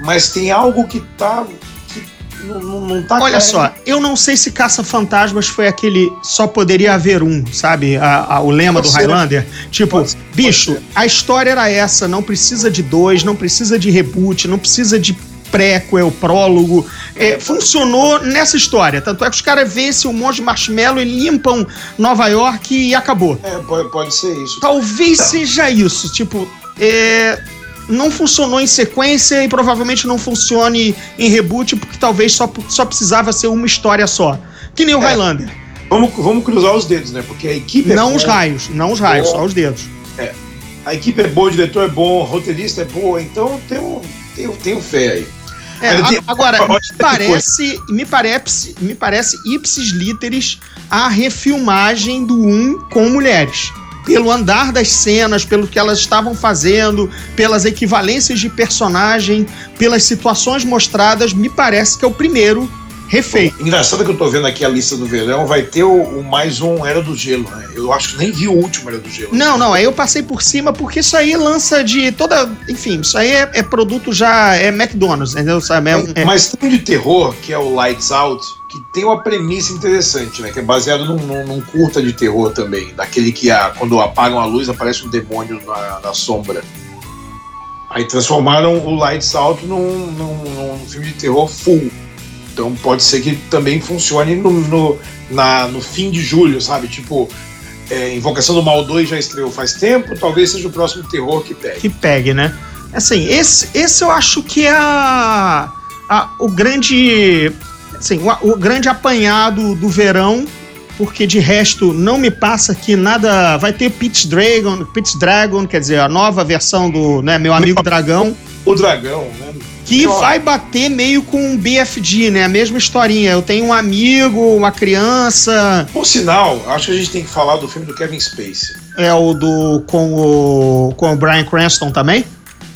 [SPEAKER 6] mas tem algo que tá. Não, não, tá
[SPEAKER 5] Olha
[SPEAKER 6] caindo.
[SPEAKER 5] só, eu não sei se Caça-Fantasmas foi aquele só poderia haver um, sabe? A- a- o lema
[SPEAKER 6] Pode
[SPEAKER 5] do
[SPEAKER 6] ser.
[SPEAKER 5] Highlander. Tipo,
[SPEAKER 6] Pode pode
[SPEAKER 5] bicho,
[SPEAKER 6] ser.
[SPEAKER 5] a história era essa, não precisa de dois, não precisa de reboot, não precisa de prequel, prólogo. É, funcionou nessa história. Tanto é que os caras vencem o monte de marshmallow e limpam Nova York e acabou.
[SPEAKER 6] É, pode, pode ser isso.
[SPEAKER 5] Talvez seja isso. Tipo, é, não funcionou em sequência e provavelmente não funcione em reboot, porque talvez só, só precisava ser uma história só. Que nem o
[SPEAKER 6] É.
[SPEAKER 5] Highlander.
[SPEAKER 6] Vamos, vamos cruzar os dedos, né? Porque a equipe é
[SPEAKER 5] Não os
[SPEAKER 6] boa,
[SPEAKER 5] raios, não os raios,
[SPEAKER 6] Boa.
[SPEAKER 5] só os dedos.
[SPEAKER 6] a equipe é boa, o diretor é bom, o roteirista é boa, então tenho, tenho, tenho fé aí.
[SPEAKER 5] É, a-
[SPEAKER 6] tem-
[SPEAKER 5] agora, me parece, me parece, me parece ipsis literis a refilmagem do 1 com mulheres. Pelo andar das cenas, pelo que elas estavam fazendo, pelas equivalências de personagem, pelas situações mostradas, me parece que é o primeiro refeito.
[SPEAKER 6] Engraçado que eu tô vendo aqui a lista do verão, vai ter o, o mais um Era do Gelo, né? Eu acho que nem vi o último Era do Gelo.
[SPEAKER 5] Não, não, aí eu passei por cima porque isso aí lança de toda. Enfim, isso aí é, é produto já. É McDonald's, entendeu? Sabe? É é-
[SPEAKER 6] Mas tem um de terror, que é o Lights Out, que tem uma premissa interessante, né? Que é baseado num, num- num curta de terror também. Daquele que a, quando apagam a luz aparece um demônio na, na sombra. Aí transformaram o Lights Out num, num- num filme de terror full. Então pode ser que também funcione no, no, na- no fim de julho, sabe? Tipo, é, Invocação do Mal 2 já estreou faz tempo, talvez seja o próximo terror que pegue.
[SPEAKER 5] que pegue, né? Assim, esse, esse eu acho que é a, a- o grande. Assim, o, o grande apanhado do verão, porque de resto não me passa aqui nada. Vai ter Pitch Dragon, Pitch Dragon, quer dizer, a nova versão do né, meu amigo Dragão,
[SPEAKER 6] O dragão, né?
[SPEAKER 5] que vai bater meio com o BFG, né? A mesma historinha. Eu tenho um amigo, uma criança,
[SPEAKER 6] Por sinal, acho que a gente tem que falar do filme do Kevin Spacey.
[SPEAKER 5] é o do. com o. com o Brian Cranston também.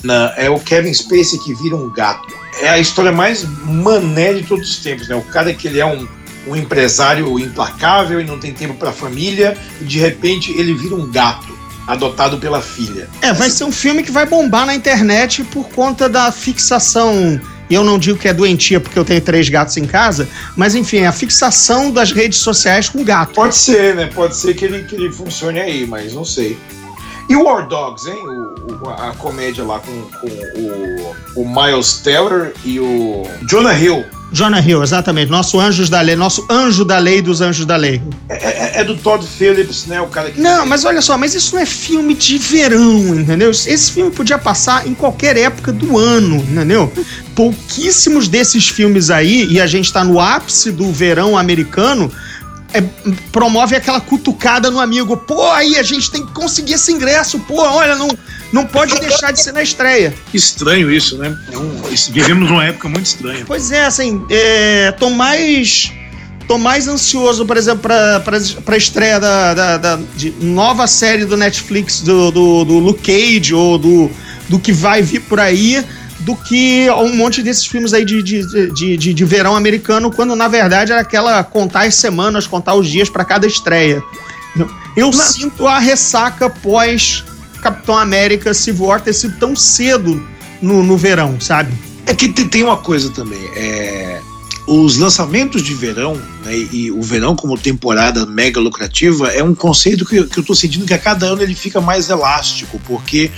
[SPEAKER 6] Na- é o Kevin Spacey que vira um gato. É a história mais mané de todos os tempos, né? O cara que ele é um, um empresário implacável e não tem tempo pra família, e de repente ele vira um gato, adotado pela filha.
[SPEAKER 5] É, vai ser um filme que vai bombar na internet por conta da fixação. e Eu não digo que é doentia porque eu tenho três gatos em casa, mas enfim, a fixação das redes sociais com gato.
[SPEAKER 6] Pode ser, né? Pode ser que ele, que ele funcione aí, mas não sei. E o War Dogs, hein? O, o- a comédia lá com, com o, o Miles Teller e o Jonah Hill.
[SPEAKER 5] Jonah Hill, exatamente. Nosso anjos da lei, nosso anjo da lei dos anjos da lei.
[SPEAKER 6] É, é- é do Todd Phillips, né? O cara que.
[SPEAKER 5] Não, mas olha só, mas isso não é filme de verão, entendeu? Esse filme podia passar em qualquer época do ano, entendeu? Pouquíssimos desses filmes aí, e a gente tá no ápice do verão americano, é, promove aquela cutucada no amigo. Pô, aí a gente tem que conseguir esse ingresso. Pô, olha, não, não pode deixar de ser na estreia.
[SPEAKER 7] Estranho isso, né? É um- vivemos numa época muito estranha.
[SPEAKER 5] Pois é, assim, é, tô mais. Tô mais ansioso, por exemplo, pra, pra, pra estreia da, da, da- de nova série do Netflix do, do, do Luke Cage ou do, do que vai vir por aí do que um monte desses filmes aí de, de, de, de, de verão americano, quando na verdade era aquela contar as semanas, contar os dias pra cada estreia. Eu sinto a ressaca pós Capitão América Civil War ter sido tão cedo no, no verão, sabe?
[SPEAKER 7] É que te- tem uma coisa também. É, os lançamentos de verão, né, e o verão como temporada mega lucrativa, é um conceito que, que eu tô sentindo que a cada ano ele fica mais elástico, porque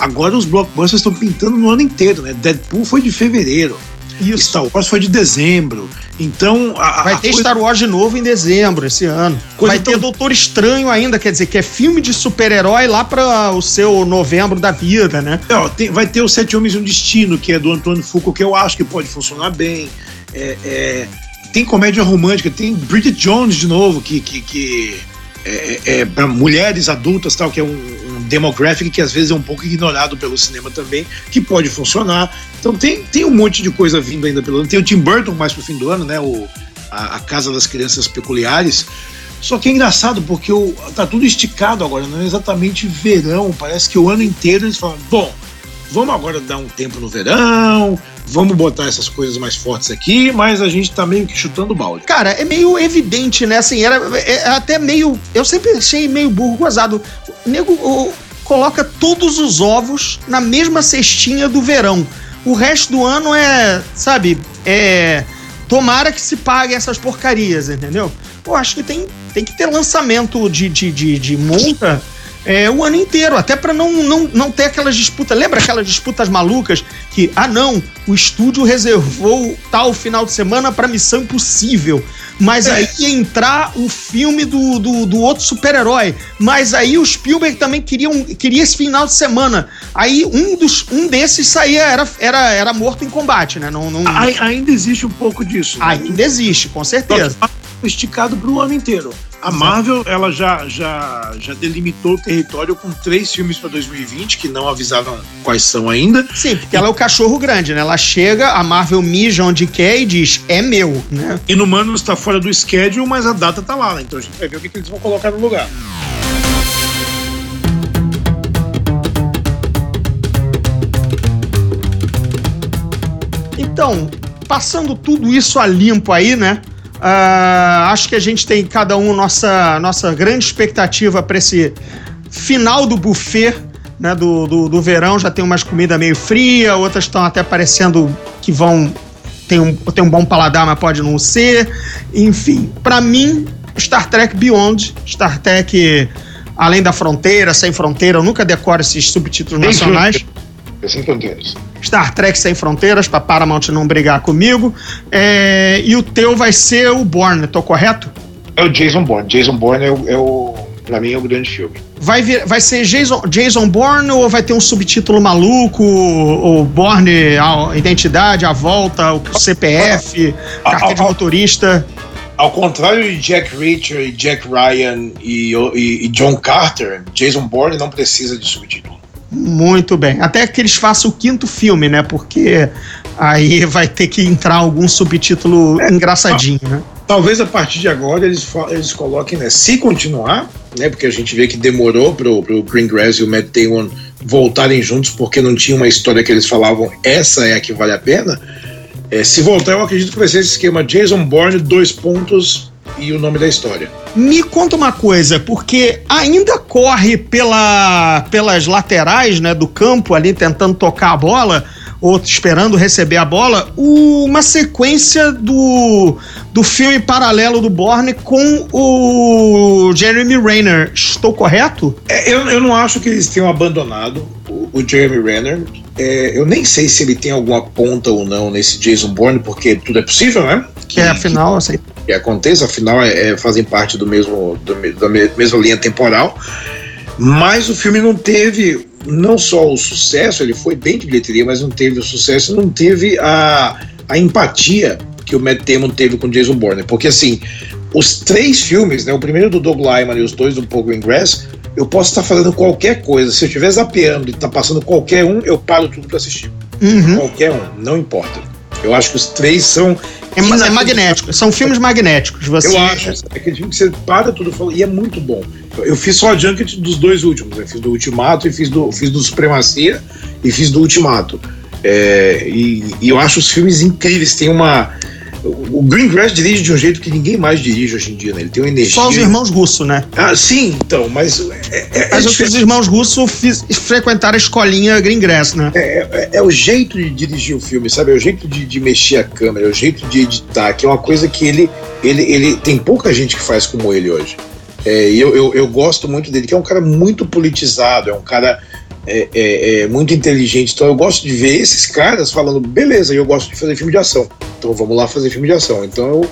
[SPEAKER 7] agora os blockbusters estão pintando no ano inteiro, né? Deadpool foi de fevereiro,
[SPEAKER 5] Isso.
[SPEAKER 7] Star Wars foi de dezembro. Então, a,
[SPEAKER 5] Vai
[SPEAKER 7] a
[SPEAKER 5] ter
[SPEAKER 7] coisa-
[SPEAKER 5] Star Wars de novo em dezembro esse ano.
[SPEAKER 7] Coisa
[SPEAKER 5] Vai ter
[SPEAKER 7] tão-
[SPEAKER 5] Doutor Estranho ainda, quer dizer, que é filme de super-herói lá para o seu novembro da vida, né?
[SPEAKER 7] Ó, tem- vai ter o Sete Homens e um Destino, que é do Antônio Foucault, que eu acho que pode funcionar bem. É, é, tem comédia romântica, tem Bridget Jones de novo, que, que, que é, é para mulheres adultas, tal, que é um,
[SPEAKER 6] demographic que às vezes é um pouco ignorado pelo cinema também, que pode funcionar. Então tem, tem um monte de coisa vindo ainda pelo ano. Tem o Tim Burton mais pro fim do ano, né? O, a, a Casa das Crianças Peculiares. Só que é engraçado porque o, tá tudo esticado agora, não é exatamente verão. Parece que o ano inteiro eles falam: bom, vamos agora dar um tempo no verão, vamos botar essas coisas mais fortes aqui, mas a gente tá meio que chutando balde.
[SPEAKER 5] Cara, é meio evidente, né? Assim, era é até meio. Eu sempre achei meio burro gozado. O nego o, coloca todos os ovos na mesma cestinha do verão. O resto do ano é, sabe, é. Tomara que se pague essas porcarias, entendeu? Eu acho que tem, tem que ter lançamento de, de, de, de monta é, o ano inteiro, até para não, não, não ter aquelas disputas. Lembra aquelas disputas malucas que, ah, não, o estúdio reservou tal final de semana para Missão Impossível, mas aí ia entrar o filme do, do, do outro super-herói, mas aí o Spielberg também queria, um, queria esse final de semana. Aí um, dos, um desses saía, era, era, era morto em combate, né? Não, não...
[SPEAKER 6] Ainda existe um pouco disso.
[SPEAKER 5] Né? Ainda existe, com certeza.
[SPEAKER 6] Esticado para o ano inteiro. A Marvel ela já, já, já delimitou o território com três filmes para 2020 que não avisaram quais são ainda.
[SPEAKER 5] Sim, porque ela é o cachorro grande, né? Ela chega, a Marvel mija onde quer e diz é meu, né?
[SPEAKER 6] E no Mano está fora do schedule, mas a data tá lá, né? então a gente vai ver o que, que eles vão colocar no lugar.
[SPEAKER 5] Então, passando tudo isso a limpo aí, né? Uh, acho que a gente tem cada um nossa, nossa grande expectativa para esse final do buffet né, do, do, do, verão. Já tem umas comidas meio fria, outras estão até parecendo que vão tem um, tem um bom paladar, mas pode não ser. Enfim, para mim, Star Trek Beyond, Star Trek Além da Fronteira, Sem Fronteira, eu nunca decoro esses subtítulos nacionais.
[SPEAKER 8] Sem Fronteiras.
[SPEAKER 5] Star Trek Sem Fronteiras, pra Paramount não brigar comigo. É, e o teu vai ser o Bourne, tô correto?
[SPEAKER 8] É o Jason Bourne. Jason Bourne é o, é o pra mim, é o grande filme.
[SPEAKER 5] Vai, vir, vai ser Jason, Jason Bourne ou vai ter um subtítulo maluco? O Bourne, a identidade, a volta, o CPF, carteira de motorista?
[SPEAKER 8] Ao contrário de Jack Reacher e Jack Ryan e, e, e John Carter, Jason Bourne não precisa de subtítulo.
[SPEAKER 5] Muito bem. Até que eles façam o quinto filme, né? Porque aí vai ter que entrar algum subtítulo é, engraçadinho, né?
[SPEAKER 6] Talvez a partir de agora eles, eles coloquem, né? Se continuar, né? Porque a gente vê que demorou pro, pro Greengrass e o Matt Damon voltarem juntos porque não tinha uma história que eles falavam essa é a que vale a pena. É, se voltar, eu acredito que vai ser esse esquema Jason Bourne, dois pontos, e o nome da história.
[SPEAKER 5] Me conta uma coisa, porque ainda corre pela, pelas laterais né, do campo ali tentando tocar a bola ou esperando receber a bola, uma sequência do, do filme paralelo do Bourne com o Jeremy Renner. Estou correto?
[SPEAKER 6] É, eu, eu não acho que eles tenham abandonado o, o Jeremy Renner. É, eu nem sei se ele tem alguma ponta ou não nesse Jason Bourne, porque tudo é possível, né?
[SPEAKER 5] Que, é, afinal, assim.
[SPEAKER 6] Que aconteça, afinal, é, é, fazem parte do mesmo, do, da mesma linha temporal. Mas o filme não teve não só o sucesso, ele foi bem de bilheteria, mas não teve o sucesso, não teve a, a empatia que o Matt Damon teve com Jason Bourne. Porque, assim, os três filmes, né, o primeiro do Doug Lyman e os dois do Paul Greengrass, eu posso estar fazendo qualquer coisa. Se eu estiver zapeando e está passando qualquer um, eu paro tudo para assistir. Uhum. Qualquer um, não importa. Eu acho que os três são.
[SPEAKER 5] É, é magnético, são filmes magnéticos. Você...
[SPEAKER 6] Eu acho. É aquele filme que você para tudo e é muito bom. Eu fiz só a junket dos dois últimos. Eu fiz do Ultimato e fiz do, fiz do Supremacia e fiz do Ultimato. É, e, e, eu acho os filmes incríveis. Tem uma o Greengrass dirige de um jeito que ninguém mais dirige hoje em dia, né? Ele tem uma energia.
[SPEAKER 5] Só os irmãos russos, né?
[SPEAKER 6] Ah, sim, então, mas. É,
[SPEAKER 5] é, mas é os irmãos russos fiz, frequentaram a escolinha Greengrass, né?
[SPEAKER 6] É, é, é, o jeito de dirigir o filme, sabe? É o jeito de, de, mexer a câmera, é o jeito de editar, que é uma coisa que ele, ele, ele tem pouca gente que faz como ele hoje. É, e eu, eu, eu gosto muito dele, que é um cara muito politizado, é um cara é, é, é, muito inteligente. Então eu gosto de ver esses caras falando, beleza, eu gosto de fazer filme de ação. Então vamos lá fazer filme de ação. Então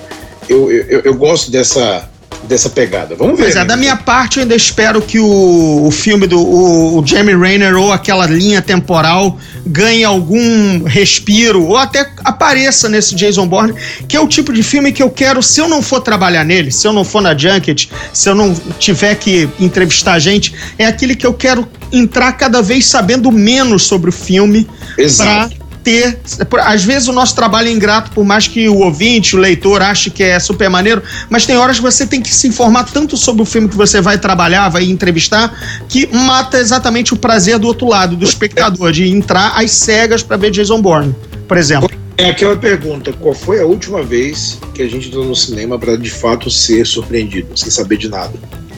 [SPEAKER 6] eu, eu, eu, eu gosto dessa, dessa pegada. Vamos ver.
[SPEAKER 5] Pois é,
[SPEAKER 6] né?
[SPEAKER 5] da minha parte, eu ainda espero que o, o filme do o, o Jamie Rayner ou aquela linha temporal ganhe algum respiro ou até apareça nesse Jason Bourne, que é o tipo de filme que eu quero, se eu não for trabalhar nele, se eu não for na Junket, se eu não tiver que entrevistar gente, é aquele que eu quero entrar cada vez sabendo menos sobre o filme
[SPEAKER 6] Exato.
[SPEAKER 5] pra ter. Às vezes o nosso trabalho é ingrato, por mais que o ouvinte, o leitor, ache que é super maneiro, mas tem horas que você tem que se informar tanto sobre o filme que você vai trabalhar, vai entrevistar, que mata exatamente o prazer do outro lado, do espectador, de entrar às cegas para ver Jason Bourne, por exemplo.
[SPEAKER 6] É aquela pergunta: qual foi a última vez que a gente entrou no cinema para de fato ser surpreendido, sem saber de nada?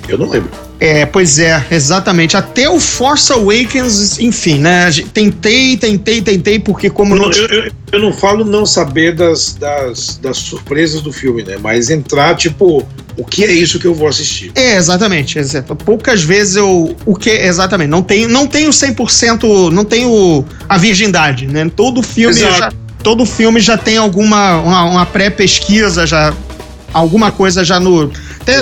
[SPEAKER 6] Eu não lembro.
[SPEAKER 5] É, pois é, exatamente. Até o Force Awakens, enfim, né? Tentei, tentei, tentei, porque como não.
[SPEAKER 6] Eu, eu- eu não falo não saber das, das, das surpresas do filme, né? Mas entrar, tipo, o que é isso que eu vou assistir?
[SPEAKER 5] É, exatamente. exato. Poucas vezes eu. O que. Exatamente. Não tenho, não tenho 100%. Não tenho a virgindade, né? Todo filme. Já, todo filme já tem alguma. Uma, uma pré-pesquisa, já. Alguma coisa já no. Até,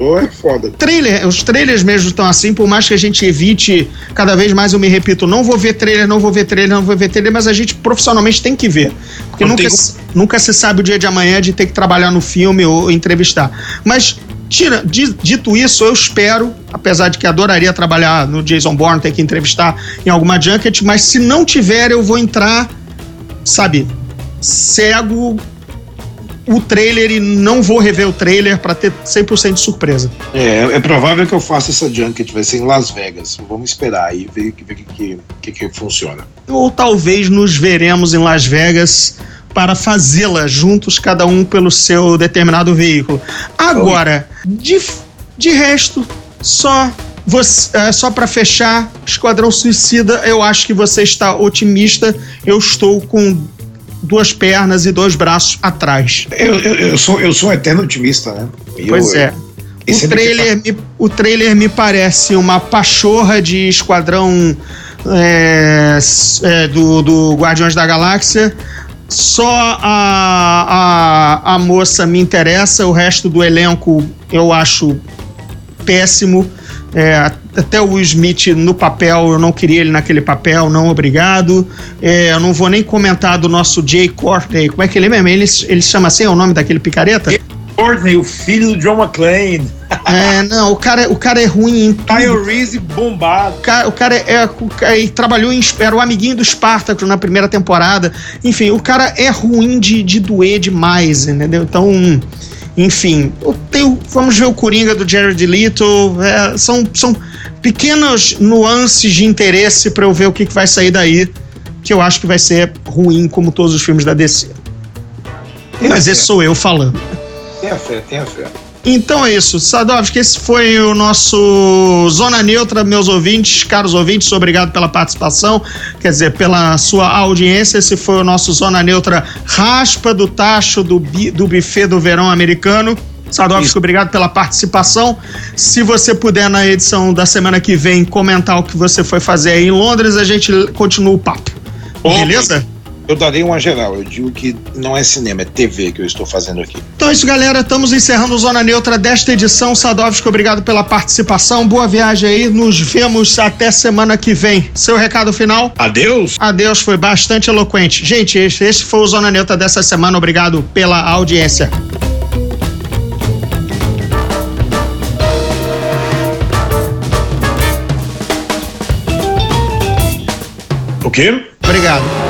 [SPEAKER 6] Ou é foda.
[SPEAKER 5] trailer, os trailers mesmo estão assim, por mais que a gente evite, cada vez mais eu me repito, não vou ver trailer, não vou ver trailer, não vou ver trailer, mas a gente profissionalmente tem que ver. Porque
[SPEAKER 6] Não
[SPEAKER 5] nunca,
[SPEAKER 6] tem
[SPEAKER 5] se- nunca se sabe o dia de amanhã de ter que trabalhar no filme ou entrevistar. Mas, tira, di- dito isso, eu espero, apesar de que adoraria trabalhar no Jason Bourne, ter que entrevistar em alguma junket, mas se não tiver, eu vou entrar, sabe, cego o trailer e não vou rever o trailer pra ter 100% de surpresa.
[SPEAKER 6] É, é provável que eu faça essa junket, vai ser em Las Vegas. Vamos esperar aí, ver o que, que, que, que, que funciona.
[SPEAKER 5] ou talvez nos veremos em Las Vegas para fazê-la juntos, cada um pelo seu determinado veículo. Agora, de, de resto, só você, é, só para fechar, Esquadrão Suicida, eu acho que você está otimista. Eu estou com duas pernas e dois braços atrás.
[SPEAKER 6] Eu, eu, eu sou, eu sou um eterno otimista, né? E
[SPEAKER 5] Pois
[SPEAKER 6] eu-
[SPEAKER 5] é. O
[SPEAKER 6] que
[SPEAKER 5] trailer, me, o trailer me parece uma pachorra de esquadrão é, é, do, do Guardiões da Galáxia. Só a, a, a moça me interessa, o resto do elenco eu acho péssimo. É, até o Will Smith no papel, eu não queria ele naquele papel, não obrigado. É, eu não vou nem comentar do nosso Jay Courtney. Como é que ele é mesmo? Ele, ele chama assim, é o nome daquele picareta?
[SPEAKER 9] Courtney, o filho do John McClane.
[SPEAKER 5] É, não, o cara, o cara é ruim em tudo.
[SPEAKER 9] Kyle Reese bombado.
[SPEAKER 5] O cara, o cara é, ele trabalhou em. Era o amiguinho do Spartacus na primeira temporada. Enfim, o cara é ruim de, de doer demais, entendeu? Então, enfim. tenho- vamos ver o Coringa do Jared Leto. é, são, são pequenas nuances de interesse pra eu ver o que, que vai sair daí. Que eu acho que vai ser ruim, como todos os filmes da DC. Mas esse sou eu falando.
[SPEAKER 6] Tenha fé, tenha fé.
[SPEAKER 5] Então é isso, Sadovski, esse foi o nosso Zona Neutra, meus ouvintes, caros ouvintes, obrigado pela participação, quer dizer, pela sua audiência. Esse foi o nosso Zona Neutra raspa do tacho do, do buffet do verão americano. Sadovski, obrigado pela participação. Se você puder, na edição da semana que vem, comentar o que você foi fazer aí em Londres, a gente continua o papo. Beleza?
[SPEAKER 6] Eu darei uma geral. Eu digo que não é cinema, é TV que eu estou fazendo aqui.
[SPEAKER 5] Então é isso, galera. Estamos encerrando o Zona Neutra desta edição. Sadovski, obrigado pela participação. Boa viagem aí. Nos vemos até semana que vem. Seu recado final?
[SPEAKER 6] Adeus!
[SPEAKER 5] Adeus, foi bastante eloquente. Gente, esse, esse foi o Zona Neutra dessa semana. Obrigado pela audiência.
[SPEAKER 6] O quê?
[SPEAKER 5] Obrigado.